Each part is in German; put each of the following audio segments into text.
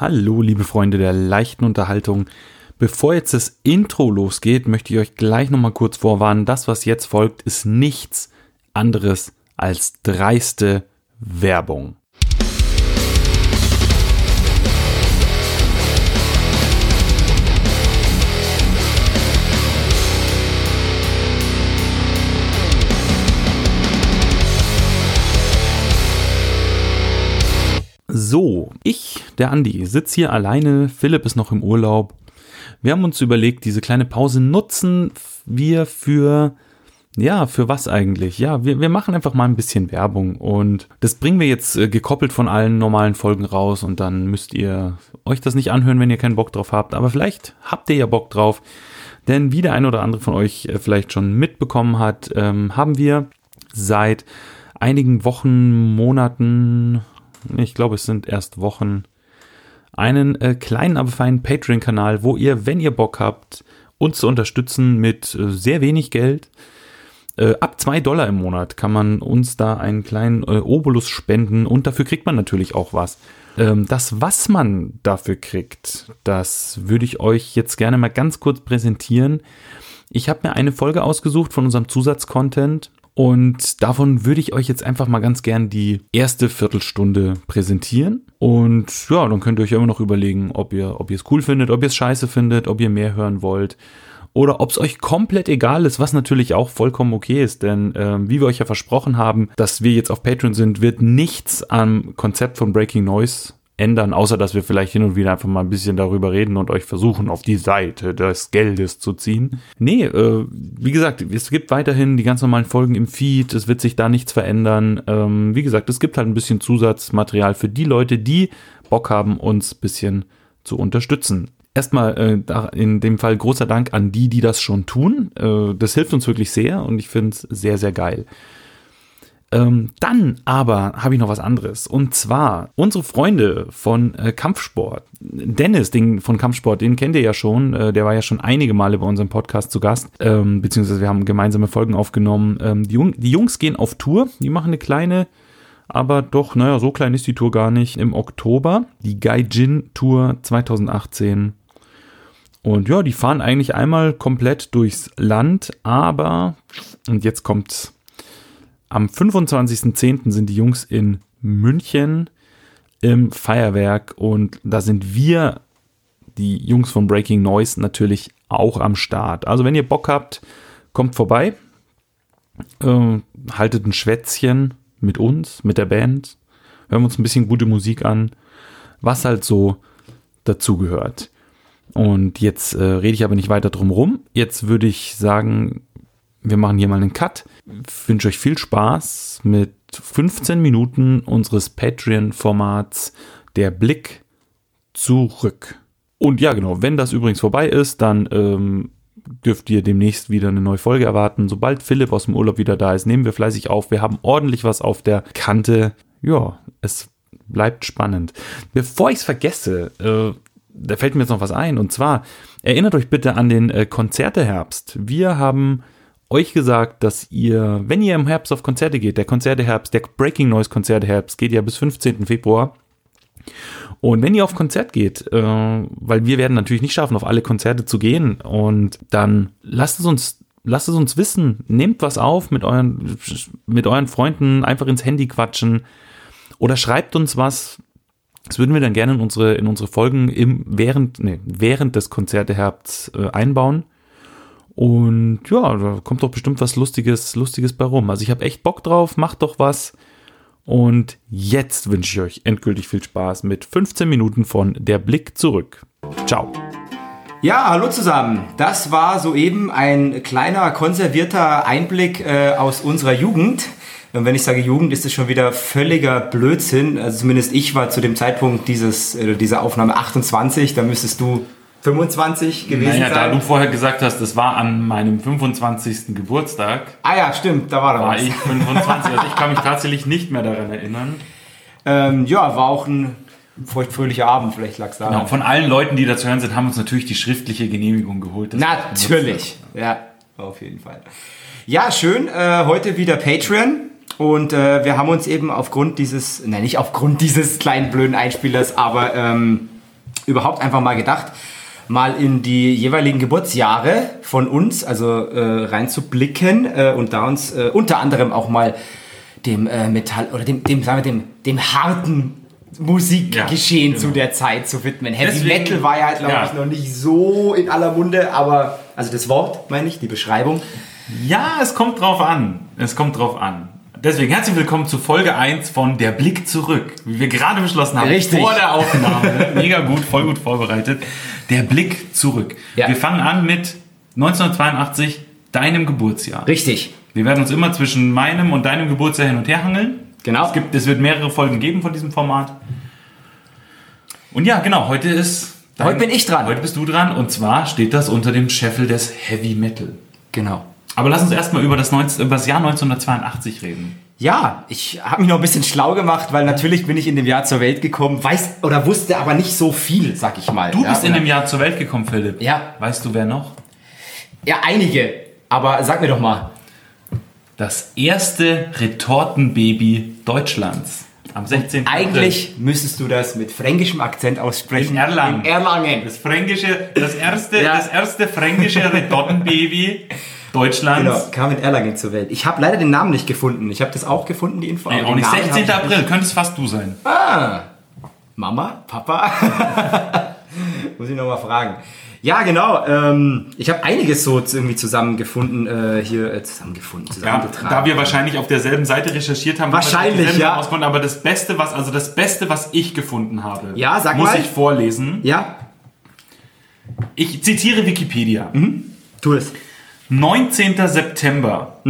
Hallo, liebe Freunde der leichten Unterhaltung. Bevor jetzt das Intro losgeht, möchte ich euch gleich nochmal kurz vorwarnen. Das, was jetzt folgt, ist nichts anderes als dreiste Werbung. So, ich, der Andi, sitze hier alleine, Philipp ist noch im Urlaub. Wir haben uns überlegt, diese kleine Pause nutzen wir für, ja, für was eigentlich? Ja, wir, wir machen einfach mal ein bisschen Werbung und das bringen wir jetzt äh, gekoppelt von allen normalen Folgen raus und dann müsst ihr euch das nicht anhören, wenn ihr keinen Bock drauf habt. Aber vielleicht habt ihr ja Bock drauf, denn wie der ein oder andere von euch äh, vielleicht schon mitbekommen hat, ähm, haben wir seit einigen Wochen, Monaten, ich glaube, es sind erst Wochen, einen äh, kleinen, aber feinen Patreon-Kanal, wo ihr, wenn ihr Bock habt, uns zu unterstützen mit äh, sehr wenig Geld, äh, ab zwei Dollar im Monat kann man uns da einen kleinen äh, Obolus spenden und dafür kriegt man natürlich auch was. Ähm, das, was man dafür kriegt, das würde ich euch jetzt gerne mal ganz kurz präsentieren. Ich habe mir eine Folge ausgesucht von unserem Zusatzcontent und davon würde ich euch jetzt einfach mal ganz gern die erste Viertelstunde präsentieren. Und ja, dann könnt ihr euch immer noch überlegen, ob ihr, ob ihr es cool findet, ob ihr es scheiße findet, ob ihr mehr hören wollt. Oder ob es euch komplett egal ist, was natürlich auch vollkommen okay ist. Denn äh, wie wir euch ja versprochen haben, dass wir jetzt auf Patreon sind, wird nichts am Konzept von Breaking Noise ändern, außer dass wir vielleicht hin und wieder einfach mal ein bisschen darüber reden und euch versuchen, auf die Seite des Geldes zu ziehen. Nee, äh, wie gesagt, es gibt weiterhin die ganz normalen Folgen im Feed, es wird sich da nichts verändern. Ähm, wie gesagt, es gibt halt ein bisschen Zusatzmaterial für die Leute, die Bock haben, uns ein bisschen zu unterstützen. Erstmal äh, in dem Fall großer Dank an die, die das schon tun. Äh, das hilft uns wirklich sehr und ich finde es sehr, sehr geil. Ähm, dann aber habe ich noch was anderes. Und zwar unsere Freunde von äh, Kampfsport. Dennis den, von Kampfsport, den kennt ihr ja schon. Äh, der war ja schon einige Male bei unserem Podcast zu Gast. Ähm, beziehungsweise wir haben gemeinsame Folgen aufgenommen. Ähm, die, Jung, die Jungs gehen auf Tour. Die machen eine kleine, aber doch, naja, so klein ist die Tour gar nicht. Im Oktober. Die Gaijin Tour 2018. Und ja, die fahren eigentlich einmal komplett durchs Land, aber, und jetzt kommt's am 25.10. sind die Jungs in München im Feuerwerk und da sind wir, die Jungs von Breaking Noise, natürlich auch am Start. Also wenn ihr Bock habt, kommt vorbei, äh, haltet ein Schwätzchen mit uns, mit der Band, hören wir uns ein bisschen gute Musik an, was halt so dazugehört. Und jetzt äh, rede ich aber nicht weiter drum rum. Jetzt würde ich sagen, wir machen hier mal einen Cut. Ich wünsche euch viel Spaß mit 15 Minuten unseres Patreon-Formats Der Blick zurück. Und ja, genau, wenn das übrigens vorbei ist, dann ähm, dürft ihr demnächst wieder eine neue Folge erwarten. Sobald Philipp aus dem Urlaub wieder da ist, nehmen wir fleißig auf. Wir haben ordentlich was auf der Kante. Ja, es bleibt spannend. Bevor ich es vergesse, äh, da fällt mir jetzt noch was ein. Und zwar, erinnert euch bitte an den äh, Konzerteherbst. Wir haben euch gesagt, dass ihr, wenn ihr im Herbst auf Konzerte geht, der Konzerteherbst, der Breaking Noise Konzerteherbst geht ja bis 15. Februar. Und wenn ihr auf Konzert geht, äh, weil wir werden natürlich nicht schaffen, auf alle Konzerte zu gehen, und dann lasst es uns, lasst es uns wissen, nehmt was auf mit euren, mit euren Freunden, einfach ins Handy quatschen oder schreibt uns was. Das würden wir dann gerne in unsere, in unsere Folgen im, während, nee, während des Konzerteherbsts äh, einbauen. Und ja, da kommt doch bestimmt was Lustiges, Lustiges bei rum. Also ich habe echt Bock drauf, macht doch was. Und jetzt wünsche ich euch endgültig viel Spaß mit 15 Minuten von Der Blick zurück. Ciao. Ja, hallo zusammen. Das war soeben ein kleiner konservierter Einblick äh, aus unserer Jugend. Und wenn ich sage Jugend, ist es schon wieder völliger Blödsinn. Also zumindest ich war zu dem Zeitpunkt dieses, äh, dieser Aufnahme 28. Da müsstest du 25 gewesen naja, sein. da du vorher gesagt hast, das war an meinem 25. Geburtstag. Ah ja, stimmt, da war da war was. ich 25, also ich kann mich tatsächlich nicht mehr daran erinnern. Ähm, ja, war auch ein feuchtfröhlicher Abend, vielleicht lag es da. Genau, von allen Leuten, die dazu hören sind, haben uns natürlich die schriftliche Genehmigung geholt. Natürlich, ja, auf jeden Fall. Ja, schön, äh, heute wieder Patreon. Und äh, wir haben uns eben aufgrund dieses, nein, nicht aufgrund dieses kleinen blöden Einspielers, aber ähm, überhaupt einfach mal gedacht, mal in die jeweiligen Geburtsjahre von uns, also äh, reinzublicken äh, und da uns äh, unter anderem auch mal dem äh, Metall oder dem, dem, sagen wir, dem, dem harten Musikgeschehen Ja, zu genau. der Zeit zu widmen. Heavy Deswegen- Metal war ja, glaube Ja. ich, noch nicht so in aller Munde, aber also das Wort meine ich, die Beschreibung. Ja, es kommt drauf an. Es kommt drauf an. Deswegen herzlich willkommen zu Folge 1 von Der Blick zurück. Wie wir gerade beschlossen haben, Richtig. vor der Aufnahme. Mega gut, voll gut vorbereitet. Der Blick zurück. Ja. Wir fangen an mit 1982, deinem Geburtsjahr. Richtig. Wir werden uns immer zwischen meinem und deinem Geburtsjahr hin und her hangeln. Genau. Es, gibt, es wird mehrere Folgen geben von diesem Format. Und ja, genau, heute ist. Heute bin ich dran. Heute bist du dran und zwar steht das unter dem Scheffel des Heavy Metal. Genau. Aber lass uns erstmal über das, 19, über das Jahr 1982 reden. Ja, ich habe mich noch ein bisschen schlau gemacht, weil natürlich bin ich in dem Jahr zur Welt gekommen, weiß oder wusste aber nicht so viel, sag ich mal. Du ja, bist in dem Jahr zur Welt gekommen, Philipp. Ja. Weißt du, wer noch? Ja, einige. Aber sag mir doch mal. Das erste Retortenbaby Deutschlands. Am 16. Eigentlich müsstest du das mit fränkischem Akzent aussprechen. In Erlangen. In Erlangen. Das fränkische, das erste, Ja. das erste fränkische Retortenbaby Deutschlands. Genau, kam in Erlangen zur Welt. Ich habe leider den Namen nicht gefunden. Ich habe das auch gefunden, die Info. Nee, auch nicht. Namen 16. hab ich April, könnte es fast du sein. Ah, Mama, Papa? Muss ich noch mal fragen. Ja, genau. Ähm, ich habe einiges so irgendwie zusammengefunden, äh, hier äh, zusammengefunden, Ja, zusammengetragen. da wir wahrscheinlich auf derselben Seite recherchiert haben, Wahrscheinlich, ja. Sachen rauskommen, aber das Beste, was, also das Beste, was ich gefunden habe, Ja, sag muss mal. ich vorlesen. ja, Ich zitiere Wikipedia. tu es. 19. September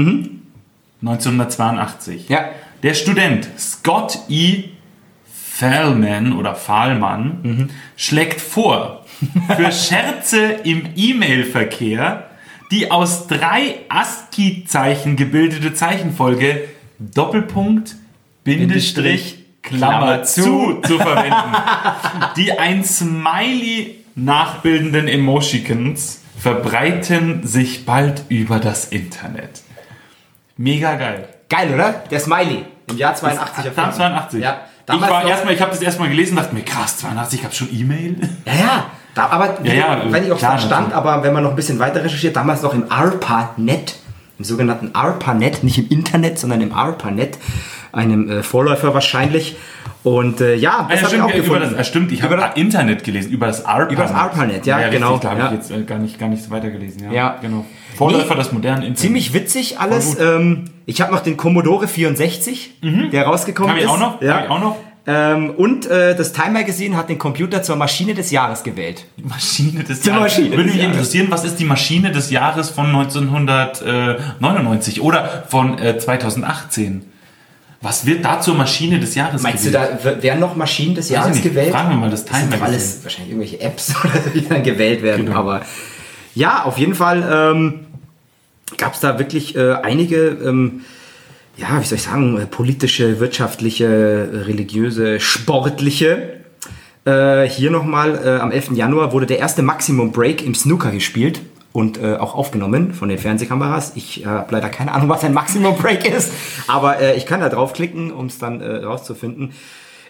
1982. Ja. Der Student Scott E. Fahlman oder Fahlmann schlägt vor, für Scherze im E-Mail-Verkehr die aus drei ASCII-Zeichen gebildete Zeichenfolge Doppelpunkt, Bindestrich, Klammer zu zu verwenden, die ein Smiley nachbildenden Emoticons verbreiten sich bald über das Internet. Mega geil. Geil, oder? Der Smiley. Im Jahr 82 Dann erfunden. 82. Ja. Ich war erstmal, ich habe das erstmal gelesen, dachte mir, krass, 82 gab schon E-Mail. Ja, ja. Da, aber Ja, ja, wenn ich auch klar, verstand, natürlich. aber wenn man noch ein bisschen weiter recherchiert, damals noch im ARPANET, im sogenannten ARPANET, nicht im Internet, sondern im ARPANET, einem äh, Vorläufer wahrscheinlich. Und äh, ja, Ah, das ja, habe ich auch ja, über gefunden. das, ah, stimmt, ich habe Internet gelesen, über das ARPANET. Über das ARPANET, ja, richtig, genau, Da habe ja. ich jetzt äh, gar nicht, gar nicht weitergelesen. Ja, Ja. genau. Vorläufer Nee, des modernen Internets. Ziemlich witzig alles. Ähm, ich habe noch den Commodore 64, der rausgekommen Hab ich ist. auch noch, Ja. hab ich auch noch. Ähm, und äh, das Time Magazine hat den Computer zur Maschine des Jahres gewählt. Maschine des Die Jahres. Maschine Würde mich Jahres. interessieren, was ist die Maschine des Jahres von 1999 oder von äh, 2018? Was wird da zur Maschine des Jahres Meinst du, gewählt? da w- werden noch Maschinen des Jahres nicht. gewählt? Fragen wir mal das Time Magazine. alles wahrscheinlich irgendwelche Apps, die dann gewählt werden. Genau. Aber ja, auf jeden Fall ähm, gab es da wirklich äh, einige, ähm, ja, wie soll ich sagen, äh, politische, wirtschaftliche, religiöse, sportliche. Äh, hier nochmal, äh, am 11. Januar wurde der erste Maximum Break im Snooker gespielt und äh, auch aufgenommen von den Fernsehkameras. Ich äh, habe leider keine Ahnung, was ein Maximum Break ist, aber äh, ich kann da draufklicken, um es dann äh, rauszufinden.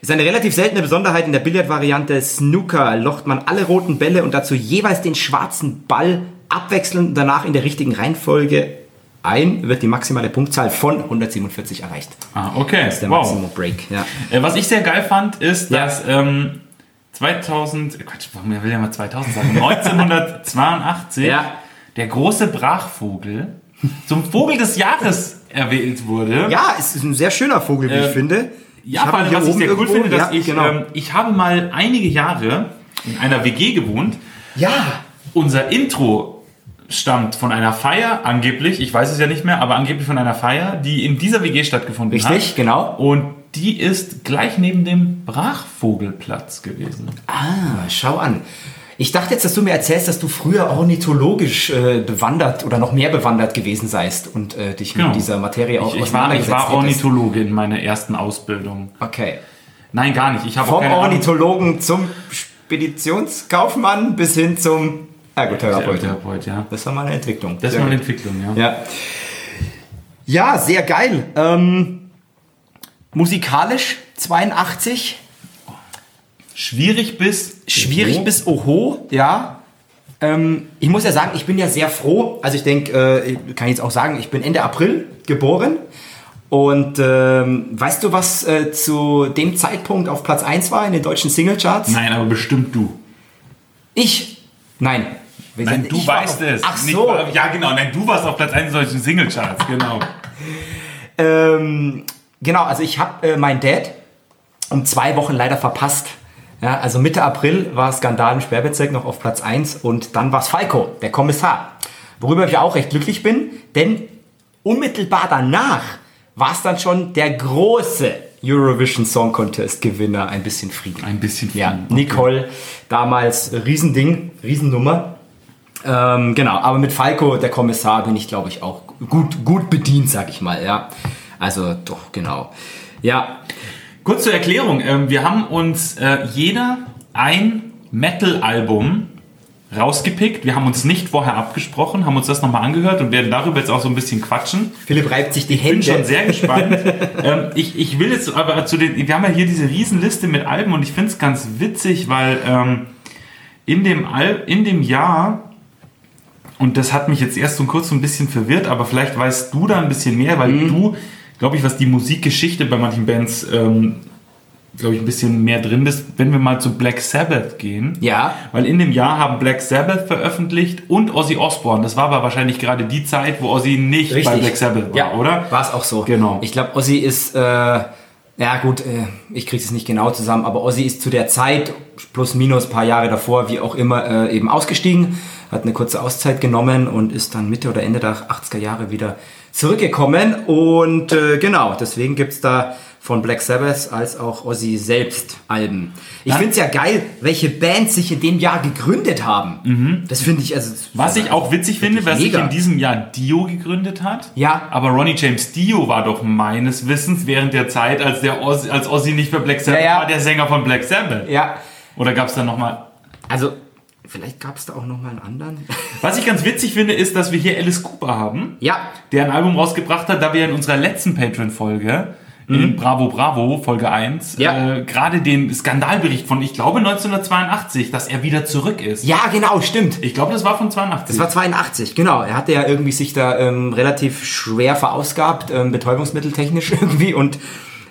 Ist eine relativ seltene Besonderheit in der Billardvariante Snooker. Locht man alle roten Bälle und dazu jeweils den schwarzen Ball abwechselnd danach in der richtigen Reihenfolge ein, wird die maximale Punktzahl von 147 erreicht. Ah, okay. Das ist der wow. Maximum Break. Ja. Äh, was ich sehr geil fand, ist, Ja. dass ähm, 2000, Quatsch, warum will ja mal 2000 sagen, 1982 Ja. der große Brachvogel zum Vogel des Jahres erwählt wurde. ja, es ist ein sehr schöner Vogel, wie ich Ähm, finde. Ja, ihn allem, was ich sehr cool irgendwo. finde, dass ja, ich, genau. ähm, ich habe mal einige Jahre in einer WG gewohnt. ja, Unser Intro stammt von einer Feier, angeblich, ich weiß es ja nicht mehr, aber angeblich von einer Feier, die in dieser WG stattgefunden hat. Richtig, genau. Und die ist gleich neben dem Brachvogelplatz gewesen. Ah, schau an. Ich dachte jetzt, dass du mir erzählst, dass du früher ornithologisch äh, bewandert oder noch mehr bewandert gewesen seist und äh, dich Genau. mit dieser Materie auch Ich, ich, war, ich war. Ornithologe in meiner ersten Ausbildung. Okay. Nein, gar nicht. Ich habe auch Vom keine Ahnung. Ornithologen zum Speditionskaufmann bis hin zum Ergotherapeuten. Therapeut, ja. Das war mal eine Entwicklung. Das war eine gut. Entwicklung, ja. Ja. Ja, sehr geil. Ähm, musikalisch 82. schwierig bis schwierig Oho. bis Oho, ja. Ähm, ich muss ja sagen, ich bin ja sehr froh. Also ich denke, äh, kann ich jetzt auch sagen, ich bin Ende April geboren. Und ähm, weißt du, was äh, zu dem Zeitpunkt auf Platz 1 war in den deutschen Singlecharts? Nein, aber bestimmt du. Ich? Nein. Wir Nein, sind- du weißt auf- es. Ach Nicht- so. ja, genau. Nein, du warst auf Platz 1 in solchen Singlecharts, genau. Ähm, genau, also ich habe äh, mein Dad um zwei Wochen leider verpasst. Ja, also Mitte April war Skandal im Sperrbezirk noch auf Platz 1 und dann war es Falco, der Kommissar. Worüber ich auch recht glücklich bin, denn unmittelbar danach war es dann schon der große Eurovision Song Contest Gewinner, ein bisschen Frieden. Ein bisschen Ja, Frieden, okay. Nicole, damals Riesending, Riesennummer. Ähm, genau, aber mit Falco, der Kommissar, bin ich, glaube ich, auch gut, gut bedient, sag ich mal, ja. Also, doch, genau. Ja, Kurz zur Erklärung. Ähm, wir haben uns äh, jeder ein Metal-Album rausgepickt. Wir haben uns nicht vorher abgesprochen, haben uns das nochmal angehört und werden darüber jetzt auch so ein bisschen quatschen. Philipp reibt sich die Ich bin Hände. schon sehr gespannt. ähm, ich, ich will jetzt aber zu den, wir haben ja hier diese Riesenliste mit Alben und ich finde es ganz witzig, weil ähm, in, dem Al in dem Jahr, und das hat mich jetzt erst so kurz so ein bisschen verwirrt, aber vielleicht weißt du da ein bisschen mehr, weil Mhm. du, glaube ich, was die Musikgeschichte bei manchen Bands, ähm, glaube ich, ein bisschen mehr drin bist, wenn wir mal zu Black Sabbath gehen. Ja. Weil in dem Jahr haben Black Sabbath veröffentlicht und Ozzy Osbourne. Das war aber wahrscheinlich gerade die Zeit, wo Ozzy nicht bei Black Sabbath war, ja, oder? War es auch so. Genau. Ich glaube, Ozzy ist, äh, ja gut, äh, ich kriege es nicht genau zusammen, aber Ozzy ist zu der Zeit, plus minus ein paar Jahre davor, wie auch immer, äh, eben ausgestiegen, hat eine kurze Auszeit genommen und ist dann Mitte oder Ende der 80er Jahre wieder zurückgekommen. Und äh, genau, deswegen gibt es da von Black Sabbath als auch Ozzy selbst Alben. Ich Dann- finde es ja geil, welche Bands sich in dem Jahr gegründet haben. Das finde ich also. Mhm. Was ich auch witzig finde, was sich in diesem Jahr Dio gegründet hat. Ja. Aber Ronnie James Dio war doch meines Wissens während der Zeit, als der Ozzy, als Ozzy nicht bei Black Sabbath Ja, ja. war, der Sänger von Black Sabbath. Ja, Oder gab es da nochmal... Also, vielleicht gab es da auch noch mal einen anderen. Was ich ganz witzig finde, ist, dass wir hier Alice Cooper haben, ja, der ein Album rausgebracht hat, da wir in unserer letzten Patreon-Folge, in Bravo Bravo, Folge 1, Mhm. Ja. äh, gerade den Skandalbericht von, ich glaube, 1982, dass er wieder zurück ist. ja, genau, stimmt. Ich glaube, das war von 82. Das war 82, genau. Er hatte ja irgendwie sich da ähm, relativ schwer verausgabt, ähm, betäubungsmitteltechnisch irgendwie und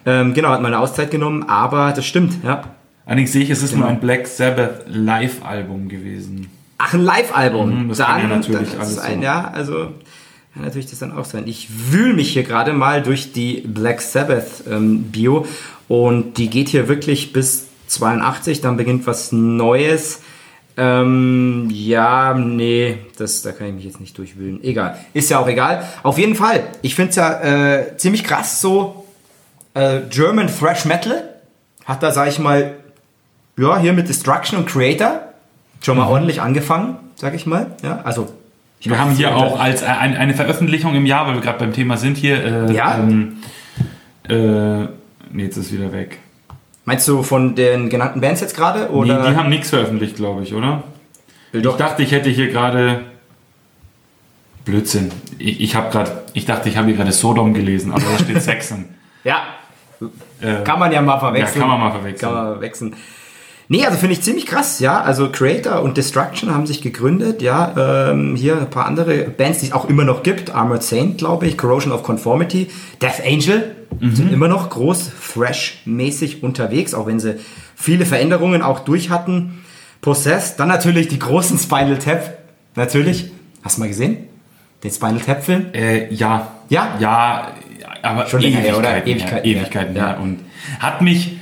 ähm, genau, hat mal eine Auszeit genommen, aber das stimmt, ja. Allerdings sehe ich, es ist Genau. nur ein Black Sabbath Live-Album gewesen. Ach, ein Live-Album. Mhm, das kann ja natürlich dann alles ein, so. Ja, also kann natürlich das dann auch sein. Ich wühle mich hier gerade mal durch die Black Sabbath ähm, Bio und die geht hier wirklich bis 82, dann beginnt was Neues. Ähm, ja, nee, das, da kann ich mich jetzt nicht durchwühlen. Egal, ist ja auch egal. Auf jeden Fall, ich finde es ja äh, ziemlich krass, so äh, German Thrash Metal hat da, sag ich mal, ja, hier mit Destruction und Creator schon mal Mhm. ordentlich angefangen, sag ich mal. Ja, also ich Wir glaub, haben hier auch als ein, eine Veröffentlichung im Jahr, weil wir gerade beim Thema sind hier. Äh, Ja. Ähm, äh, nee, jetzt ist wieder weg. Meinst du von den genannten Bands jetzt gerade Nee, die haben nichts veröffentlicht, glaube ich, oder? Doch. Ich dachte, ich hätte hier gerade. Blödsinn. Ich, ich habe gerade, ich dachte, ich habe hier gerade Sodom gelesen, aber da steht Saxon. ja, Äh, kann man ja mal verwechseln. Ja, kann man mal verwechseln. Kann man verwechseln. Nee, also finde ich ziemlich krass, ja. Also Creator und Destruction haben sich gegründet, ja. Ähm, hier ein paar andere Bands, die es auch immer noch gibt. Armored Saint, glaube ich, Corrosion of Conformity, Death Angel Mhm. sind immer noch groß, Thrash-mäßig unterwegs, auch wenn sie viele Veränderungen auch durch hatten. Possessed, dann natürlich die großen Spinal Tap, natürlich. Hast du mal gesehen? Den Spinal Tap-Film? Äh, ja. Ja? Ja, aber Schon länger her, Ewigkeiten, Ewigkeiten her. Ewigkeiten Ja. her. Und hat mich,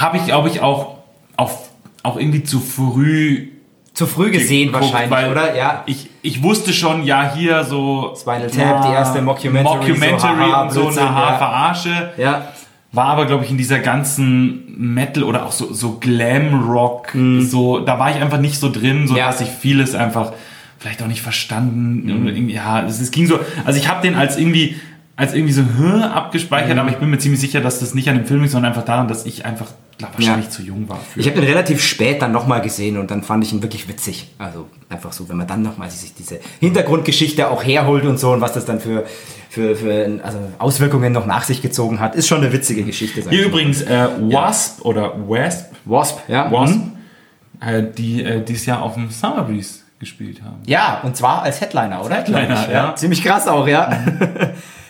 habe ich, glaube ich, auch, auf, auch irgendwie zu früh Zu früh gesehen geguckt, wahrscheinlich, oder? Ja. Ich, ich wusste schon, ja, hier so. Spinal Tap, die erste Mockumentary, Mockumentary so, haha, und so eine ja. Verarsche. Ja. War aber, glaube ich, in dieser ganzen Metal oder auch so, so Glam-Rock, so, da war ich einfach nicht so drin, so Mhm. Ja. dass ich vieles einfach vielleicht auch nicht verstanden. Mhm. Ja, es, es ging so. Also ich habe den als irgendwie als irgendwie so Hö abgespeichert, Mhm. aber ich bin mir ziemlich sicher, dass das nicht an dem Film ist, sondern einfach daran, dass ich einfach glaub, wahrscheinlich Ja. zu jung war. Für. Ich habe den relativ spät dann nochmal gesehen und dann fand ich ihn wirklich witzig. Also einfach so, wenn man dann nochmal sich diese Hintergrundgeschichte auch herholt und so und was das dann für für, für also Auswirkungen noch nach sich gezogen hat. Ist schon eine witzige Geschichte. Hier ich übrigens äh, Wasp oder Wasp, Wasp, ja. Wasp Mhm. äh, die äh, dieses Jahr auf dem Summer Breeze gespielt haben. Ja, und zwar als Headliner, oder? Headliner, ich, ja. Ziemlich krass auch, ja.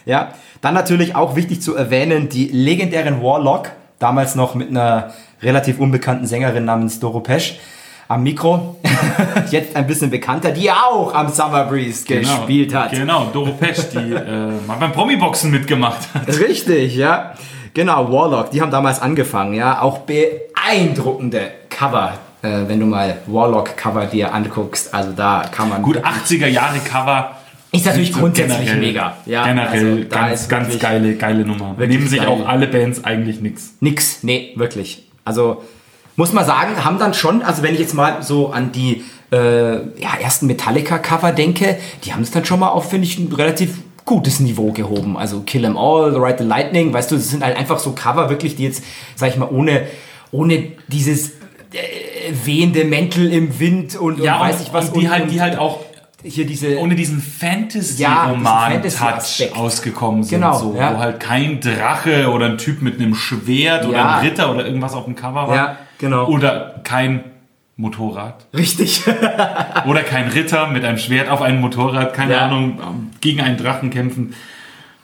ja. Dann natürlich auch wichtig zu erwähnen, die legendären Warlock, damals noch mit einer relativ unbekannten Sängerin namens Doro Pesch am Mikro. Jetzt ein bisschen bekannter, die auch am Summer Breeze gespielt hat. Genau, Doro Pesch, die äh, mal beim Promi-Boxen mitgemacht hat. Richtig, ja. Genau, Warlock, die haben damals angefangen, ja. Auch beeindruckende Cover, äh, wenn du mal Warlock-Cover dir anguckst. Also da kann man. Gut, 80er Jahre Cover. Ist natürlich So grundsätzlich mega. Ja, generell also da ganz, ist ganz geile, geile Nummer. Nehmen sich geil. auch alle Bands eigentlich nix. Nix, nee, wirklich. Also muss man sagen, haben dann schon, also wenn ich jetzt mal so an die äh, ja, ersten Metallica-Cover denke, die haben es dann schon mal auf, finde ich, ein relativ gutes Niveau gehoben. Also Kill 'Em All, The Ride the Lightning, weißt du, das sind halt einfach so Cover wirklich, die jetzt, sag ich mal, ohne, ohne dieses äh, wehende Mäntel im Wind und, und weiß ich was. und die und, halt, die halt auch hier diese ohne diesen Ja, Fantasy-Roman-Touch Fantasy-Aspekt. ausgekommen sind. Genau, so, ja. Wo halt kein Drache oder ein Typ mit einem Schwert oder Ja. ein Ritter oder irgendwas auf dem Cover war. Ja, genau. Oder kein Motorrad. richtig. Oder kein Ritter mit einem Schwert auf einem Motorrad, keine Ja. Ahnung, gegen einen Drachen kämpfen.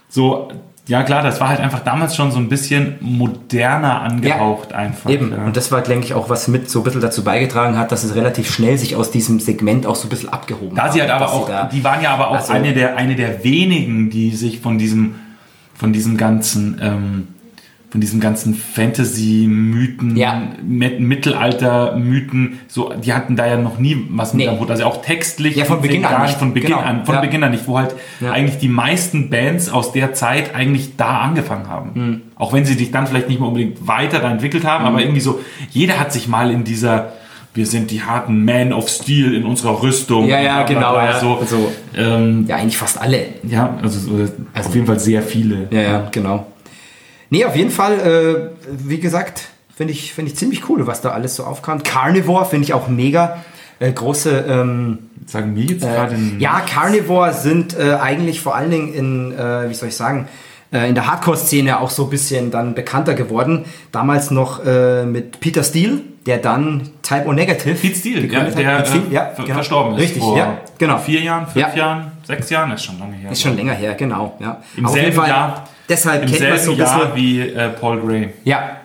So, ja klar, das war halt einfach damals schon so ein bisschen moderner angehaucht einfach. Eben. Ja. Und das war, denke ich, auch was mit so ein bisschen dazu beigetragen hat, dass es relativ schnell sich aus diesem Segment auch so ein bisschen abgehoben Da sie halt aber auch, da- die waren ja aber auch Also- eine, der, eine der wenigen, die sich von diesem, von diesem ganzen, ähm, von diesem ganzen Fantasy-Mythen, Ja. Mit- Mittelalter-Mythen, so, die hatten da ja noch nie was mit Nee. am Hut. Also auch textlich. Ja, von Beginn an nicht. Von Beginn Genau. an, von Ja. Beginn an nicht, wo halt Ja. eigentlich die meisten Bands aus der Zeit eigentlich da angefangen haben. Hm. Auch wenn sie sich dann vielleicht nicht mehr unbedingt weiter da entwickelt haben, aber irgendwie so, jeder hat sich mal in dieser, wir sind die harten Man of Steel in unserer Rüstung. Ja, ja, genau, ja. So, Also- ähm, Ja, eigentlich fast alle. ja, also, so, auf jeden Fall sehr viele. Ja, ja, genau. Nee, auf jeden Fall, äh, wie gesagt, finde ich, finde ich ziemlich cool, was da alles so aufkam. Carnivore finde ich auch mega. Äh, große, ähm, Sagen wir jetzt gerade ein- ja, Carnivore sind äh, eigentlich vor allen Dingen in, äh, wie soll ich sagen, äh, in der Hardcore-Szene auch so ein bisschen dann bekannter geworden. Damals noch äh, mit Peter Steele, der dann Type O Negative. Pete Steele, ja, der Pete Steele, äh, ja, genau. verstorben ist. Richtig, vor ja, genau. Vier Jahren, fünf Ja. Jahren, sechs Jahren, ist schon lange her. Ist schon länger her, genau. Ja. Im Auf selben Fall, Jahr, deshalb Im kennt selben so ein bisschen. Jahr wie äh, Paul Gray. Ja.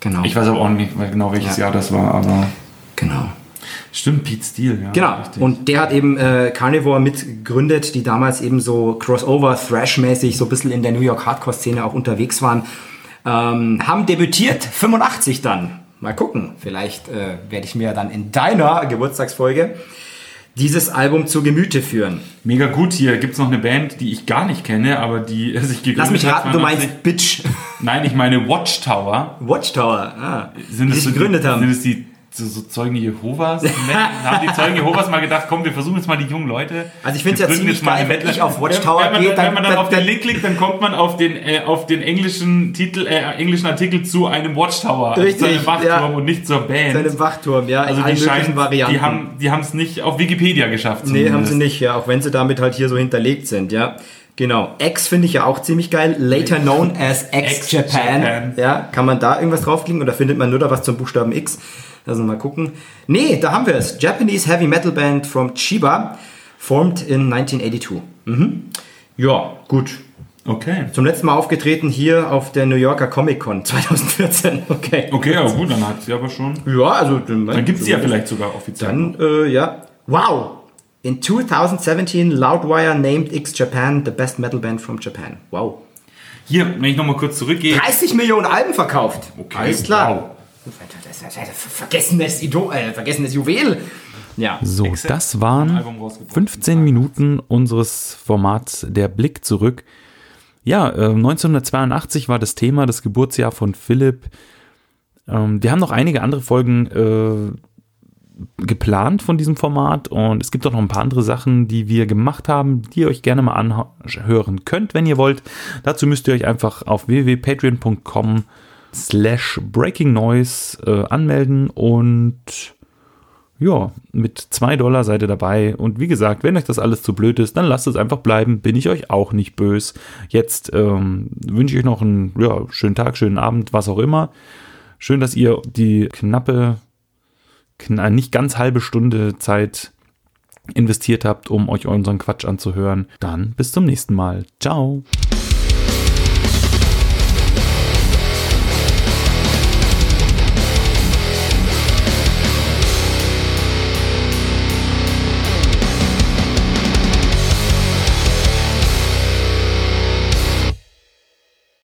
Genau. Ich weiß aber auch nicht genau, welches Ja. Jahr das war, aber genau. stimmt, Pete Steele, ja. Genau. richtig. Und der hat eben äh, Carnivore mitgegründet, die damals eben so Crossover, Thrash-mäßig so ein bisschen in der New York Hardcore-Szene auch unterwegs waren. Ähm, haben debütiert, 85 dann. Mal gucken, vielleicht äh, werde ich mir dann in deiner Geburtstagsfolge dieses Album zu Gemüte führen. Mega gut, hier gibt es noch eine Band, die ich gar nicht kenne, aber die sich gegründet Lass mich raten, du 82. meinst Bitch. Nein, ich meine Watchtower. Watchtower, ah, Sind die sich gegründet die, haben. Sind es die so, so Zeugen Jehovas? haben die Zeugen Jehovas mal gedacht, komm, wir versuchen jetzt mal die jungen Leute. Also ich find's Wir ja ziemlich geil, wenn ich auf Watchtower wenn man, gehe, Wenn dann- man dann, dann- auf den Link klickt, dann kommt man auf den, äh, auf den englischen Titel, äh, englischen Artikel zu einem Watchtower, also Richtig, zu einem Wachturm ja. und nicht zur Band. Zu einem Wachturm, ja, also die scheinen, Varianten. die haben, die haben es nicht auf Wikipedia geschafft. Nee, haben sie zumindest. nicht, ja, auch wenn sie damit halt hier so hinterlegt sind, ja. Genau. X finde ich ja auch ziemlich geil. Later known as X-Japan. X-Japan. Ja, kann man da irgendwas draufklicken oder findet man nur da was zum Buchstaben X? Lass uns mal gucken. Nee, da haben wir es. Japanese Heavy Metal Band from Chiba, formed in 1982. Mhm. Ja, gut. Okay. Zum letzten Mal aufgetreten hier auf der New Yorker Comic Con 2014. Okay. Okay, ja gut, dann hat sie aber schon. Ja, also Dann gibt es sie ja vielleicht sogar offiziell. Dann, äh, ja. Wow! In 2017, Loudwire named X Japan the best metal band from Japan. Wow. Hier, wenn ich nochmal kurz zurückgehe. 30 Millionen Alben verkauft. Okay, Alles klar. wow. Das ist ein vergessenes, Idol, äh, vergessenes Juwel. Ja. So, Excel. das waren Album rausgebracht. 15 Minuten unseres Formats Der Blick zurück. Ja, äh, 1982 war das Thema, das Geburtsjahr von Philipp. Ähm, wir haben noch einige andere Folgen äh, geplant von diesem Format und es gibt auch noch ein paar andere Sachen, die wir gemacht haben, die ihr euch gerne mal anhören könnt, wenn ihr wollt. Dazu müsst ihr euch einfach auf www.patreon.com slash breaking noise äh, anmelden und ja, mit zwei Dollar seid ihr dabei. Und wie gesagt, wenn euch das alles zu blöd ist, dann lasst es einfach bleiben. Bin ich euch auch nicht böse. Jetzt ähm, wünsche ich euch noch einen ja, schönen Tag, schönen Abend, was auch immer. Schön, dass ihr die knappe, kn nicht ganz halbe Stunde Zeit investiert habt, um euch unseren Quatsch anzuhören. Dann bis zum nächsten Mal. Ciao.